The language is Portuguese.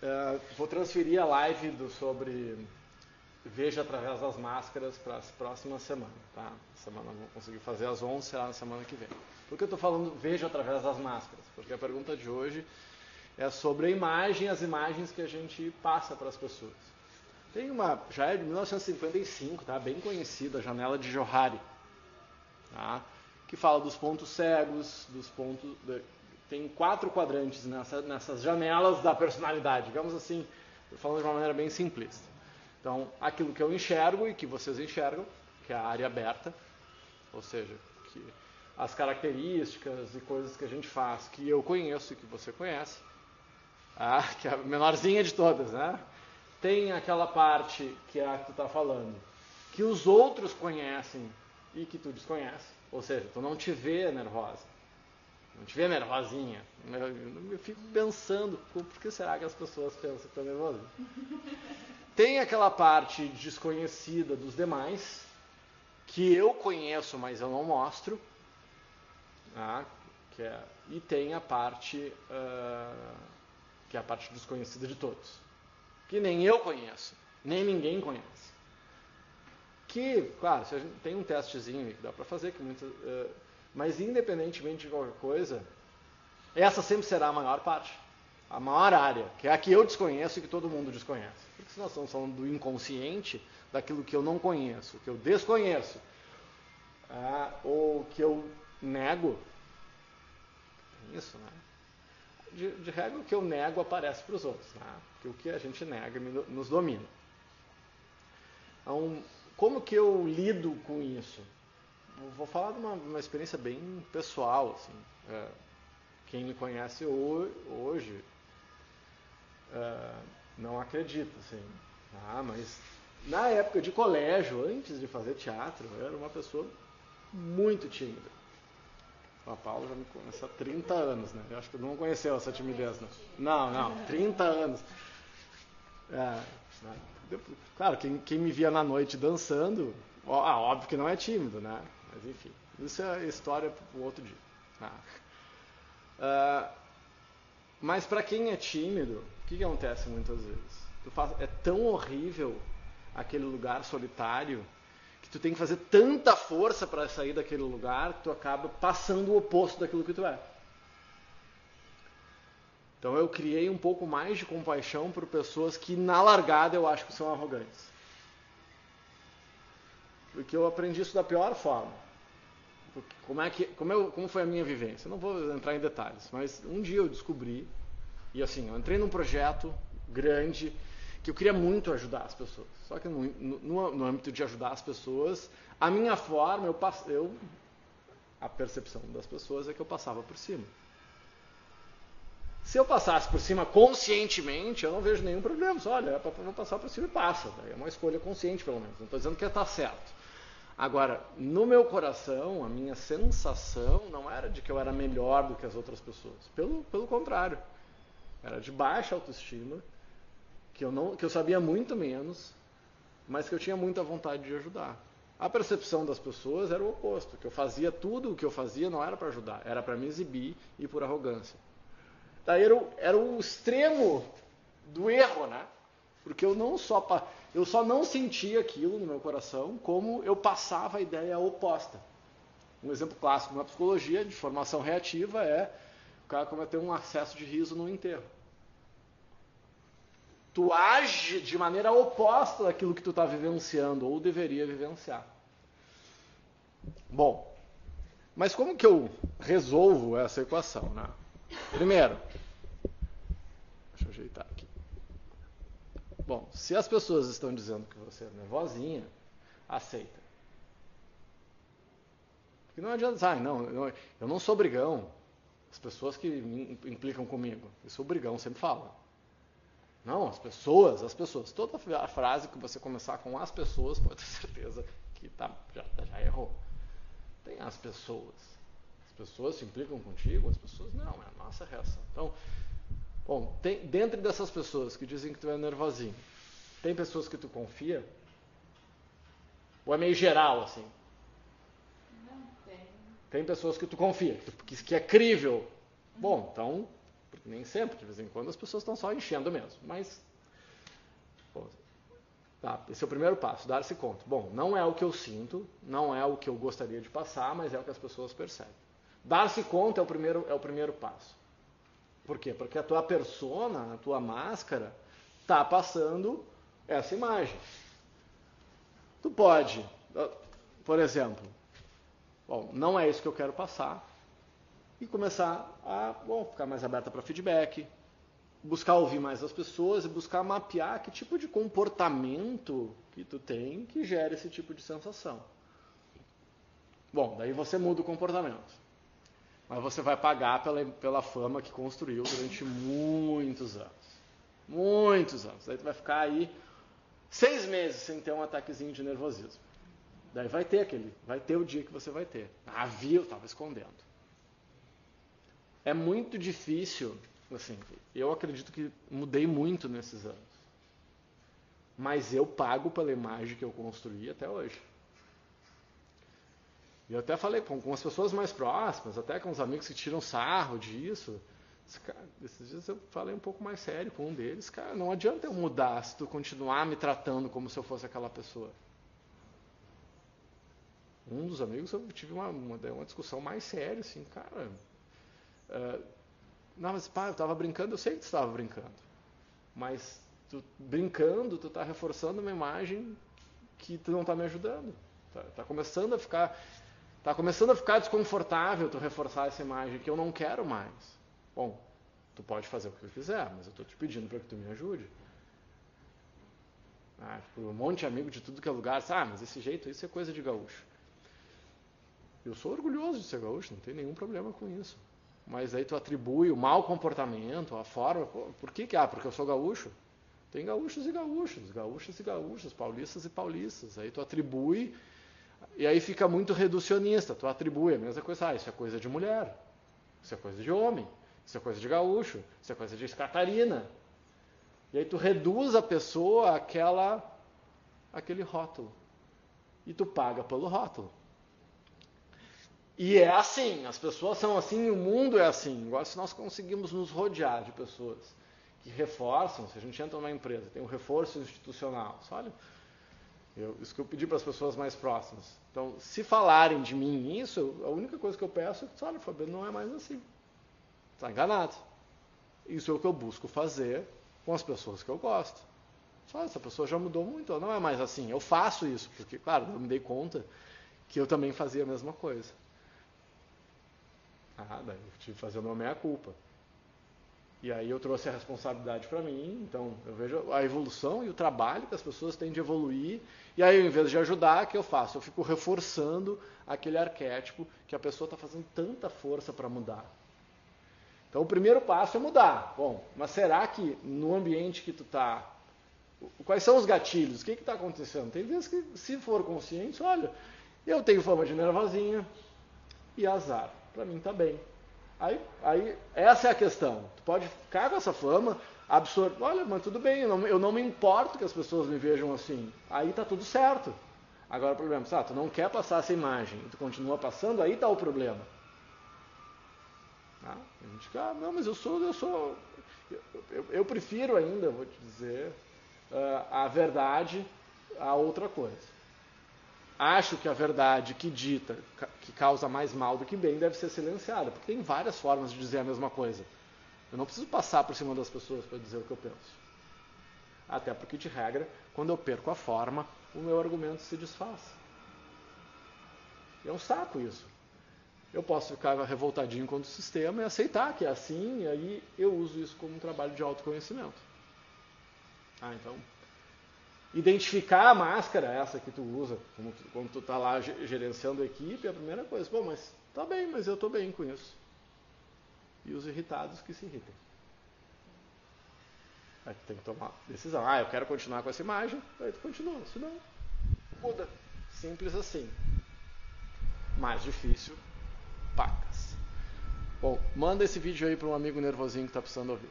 Uh, vou transferir a live do, sobre Veja através das máscaras para as próximas semanas. Tá? Semana não vou conseguir fazer às 11, será na semana que vem. Por que eu estou falando Veja através das máscaras? Porque a pergunta de hoje é sobre a imagem, as imagens que a gente passa para as pessoas. Tem uma, já é de 1955, tá? bem conhecida, a janela de Johari, tá? que fala dos pontos cegos, dos pontos. Tem quatro quadrantes nessa, nessas janelas da personalidade, digamos assim, falando de uma maneira bem simplista. Então, aquilo que eu enxergo e que vocês enxergam, que é a área aberta, ou seja, que as características e coisas que a gente faz que eu conheço e que você conhece, ah, que é a menorzinha de todas, né? Tem aquela parte que é a que tu está falando, que os outros conhecem e que tu desconhece, ou seja, tu não te vê nervosa, não te vê nervosinha. Eu, eu fico pensando, por que será que as pessoas pensam que estou nervosa? Tem aquela parte desconhecida dos demais, que eu conheço, mas eu não mostro. Né? Que é, e tem a parte uh, que é a parte desconhecida de todos, que nem eu conheço, nem ninguém conhece. Que, claro, se a gente, tem um testezinho que dá para fazer, que muitas, uh, mas independentemente de qualquer coisa, essa sempre será a maior parte, a maior área, que é a que eu desconheço e que todo mundo desconhece. Porque se nós estamos falando do inconsciente, daquilo que eu não conheço, que eu desconheço, ah, ou que eu nego, isso, né? De, de regra, o que eu nego aparece para os outros, né? Porque o que a gente nega nos domina. Então, como que eu lido com isso? Vou falar de uma, uma experiência bem pessoal, assim. É, quem me conhece hoje é, não acredita, assim. Ah, mas na época de colégio, antes de fazer teatro, eu era uma pessoa muito tímida. A Paula já me conhece há 30 anos, né? Eu acho que não conheceu essa timidez, não. Não, não, 30 anos. É, né? Claro, quem, quem, me via na noite dançando, ó, ah, óbvio que não é tímido, né? Mas enfim, isso é história para outro dia. Ah. Uh, mas para quem é tímido, o que, que acontece muitas vezes? Faz, é tão horrível aquele lugar solitário que tu tem que fazer tanta força para sair daquele lugar que tu acaba passando o oposto daquilo que tu é. Então eu criei um pouco mais de compaixão por pessoas que na largada eu acho que são arrogantes. Porque eu aprendi isso da pior forma. Como, é que, como, eu, como foi a minha vivência? Não vou entrar em detalhes, mas um dia eu descobri, e assim, eu entrei num projeto grande que eu queria muito ajudar as pessoas. Só que no, no, no âmbito de ajudar as pessoas, a minha forma, eu, eu, a percepção das pessoas é que eu passava por cima. Se eu passasse por cima conscientemente, eu não vejo nenhum problema. Só, olha, é vou passar por cima e passa. É uma escolha consciente, pelo menos. Não estou dizendo que está certo. Agora, no meu coração, a minha sensação não era de que eu era melhor do que as outras pessoas. Pelo, pelo contrário. Era de baixa autoestima que eu, não, que eu sabia muito menos, mas que eu tinha muita vontade de ajudar. A percepção das pessoas era o oposto, que eu fazia tudo o que eu fazia não era para ajudar, era para me exibir e por arrogância. Daí era o, era o extremo do erro, né? Porque eu não só eu só não sentia aquilo no meu coração, como eu passava a ideia oposta. Um exemplo clássico na psicologia de formação reativa é o cara cometer um acesso de riso no enterro tu age de maneira oposta daquilo que tu está vivenciando ou deveria vivenciar. Bom, mas como que eu resolvo essa equação? Né? Primeiro, deixa eu ajeitar. Bom, se as pessoas estão dizendo que você é nervosinha, aceita. Porque não adianta, ah, não, eu não sou brigão. As pessoas que implicam comigo, eu sou brigão, sempre falam. Não, as pessoas, as pessoas. Toda a frase que você começar com as pessoas, pode ter certeza que tá, já, já errou. Tem as pessoas. As pessoas se implicam contigo, as pessoas não, é a nossa reação. Então, bom, tem, dentro dessas pessoas que dizem que tu é nervosinho, tem pessoas que tu confia? Ou é meio geral, assim? Não tem. Tem pessoas que tu confia, que, que é crível. Bom, então, Nem sempre, de vez em quando as pessoas estão só enchendo mesmo. Mas. Pô, tá, esse é o primeiro passo, dar-se conta. Bom, não é o que eu sinto, não é o que eu gostaria de passar, mas é o que as pessoas percebem. Dar-se conta é o primeiro, é o primeiro passo. Por quê? Porque a tua persona, a tua máscara, está passando essa imagem. Tu pode, por exemplo, bom, não é isso que eu quero passar, e começar a bom, ficar mais aberta para feedback, buscar ouvir mais as pessoas e buscar mapear que tipo de comportamento que tu tem que gera esse tipo de sensação. Bom, daí você muda o comportamento. Mas você vai pagar pela, pela fama que construiu durante muitos anos. Muitos anos. Aí tu vai ficar aí seis meses sem ter um ataquezinho de nervosismo. Daí vai ter aquele, vai ter o dia que você vai ter. Ah, viu, estava escondendo. É muito difícil, assim, eu acredito que mudei muito nesses anos. Mas eu pago pela imagem que eu construí até hoje. E eu até falei com, com as pessoas mais próximas, até com os amigos que tiram sarro disso. Cara, esses dias eu falei um pouco mais sério com um deles. Cara, não adianta eu mudar se tu continuar me tratando como se eu fosse aquela pessoa. Um dos amigos eu tive uma, uma, uma discussão mais séria, assim, cara. Uh, não, mas pá, eu estava brincando, eu sei que tu estava brincando. Mas tu, brincando, tu está reforçando uma imagem que tu não está me ajudando. Está tá começando a ficar. Está começando a ficar desconfortável tu reforçar essa imagem que eu não quero mais. Bom, tu pode fazer o que tu quiser, mas eu estou te pedindo para que tu me ajude. Ah, um monte de amigo de tudo que é lugar. Ah, mas esse jeito, isso é coisa de gaúcho. Eu sou orgulhoso de ser gaúcho, não tem nenhum problema com isso. Mas aí tu atribui o mau comportamento, a forma. Por que que? Ah, porque eu sou gaúcho. Tem gaúchos e gaúchos, gaúchos e gaúchos, paulistas e paulistas. Aí tu atribui e aí fica muito reducionista. Tu atribui a mesma coisa. Ah, isso é coisa de mulher. Isso é coisa de homem. Isso é coisa de gaúcho. Isso é coisa de Catarina. E aí tu reduz a pessoa àquela, àquele rótulo. E tu paga pelo rótulo. E é assim, as pessoas são assim, o mundo é assim. Agora, se nós conseguimos nos rodear de pessoas que reforçam, se a gente entra numa empresa, tem um reforço institucional, olha, eu, isso que eu pedi para as pessoas mais próximas. Então, se falarem de mim isso, a única coisa que eu peço é que, olha, Fabiano, não é mais assim. Está enganado. Isso é o que eu busco fazer com as pessoas que eu gosto. Só essa pessoa já mudou muito, ela não é mais assim. Eu faço isso, porque, claro, eu me dei conta que eu também fazia a mesma coisa. Ah, daí eu tive que fazer uma meia-culpa. E aí eu trouxe a responsabilidade para mim, então eu vejo a evolução e o trabalho que as pessoas têm de evoluir, e aí, em vez de ajudar, o que eu faço? Eu fico reforçando aquele arquétipo que a pessoa está fazendo tanta força para mudar. Então, o primeiro passo é mudar. Bom, mas será que no ambiente que tu está, quais são os gatilhos? O que está acontecendo? Tem vezes que, se for consciente, olha, eu tenho fama de nervosinha e azar. Para mim está bem. Aí, aí, essa é a questão. Tu pode ficar com essa fama, absorver. Olha, mas tudo bem, eu não, eu não me importo que as pessoas me vejam assim. Aí está tudo certo. Agora o problema é, ah, tu não quer passar essa imagem, tu continua passando, aí está o problema. Ah, a gente fica, ah, não, mas eu sou, eu sou. Eu, eu, eu prefiro ainda, vou te dizer, uh, a verdade a outra coisa. Acho que a verdade que dita, que causa mais mal do que bem, deve ser silenciada, porque tem várias formas de dizer a mesma coisa. Eu não preciso passar por cima das pessoas para dizer o que eu penso. Até porque, de regra, quando eu perco a forma, o meu argumento se desfaz. É um saco isso. Eu posso ficar revoltadinho contra o sistema e aceitar que é assim, e aí eu uso isso como um trabalho de autoconhecimento. Ah, então, identificar a máscara, essa que tu usa, como tu, quando tu está lá gerenciando a equipe, é a primeira coisa. Bom, mas tá bem, mas eu estou bem com isso e os irritados que se irritem. Aí tu tem que tomar decisão. Ah, eu quero continuar com essa imagem, aí tu continua. Se não, muda. Simples assim. Mais difícil, pacas. Bom, manda esse vídeo aí para um amigo nervosinho que está precisando ouvir.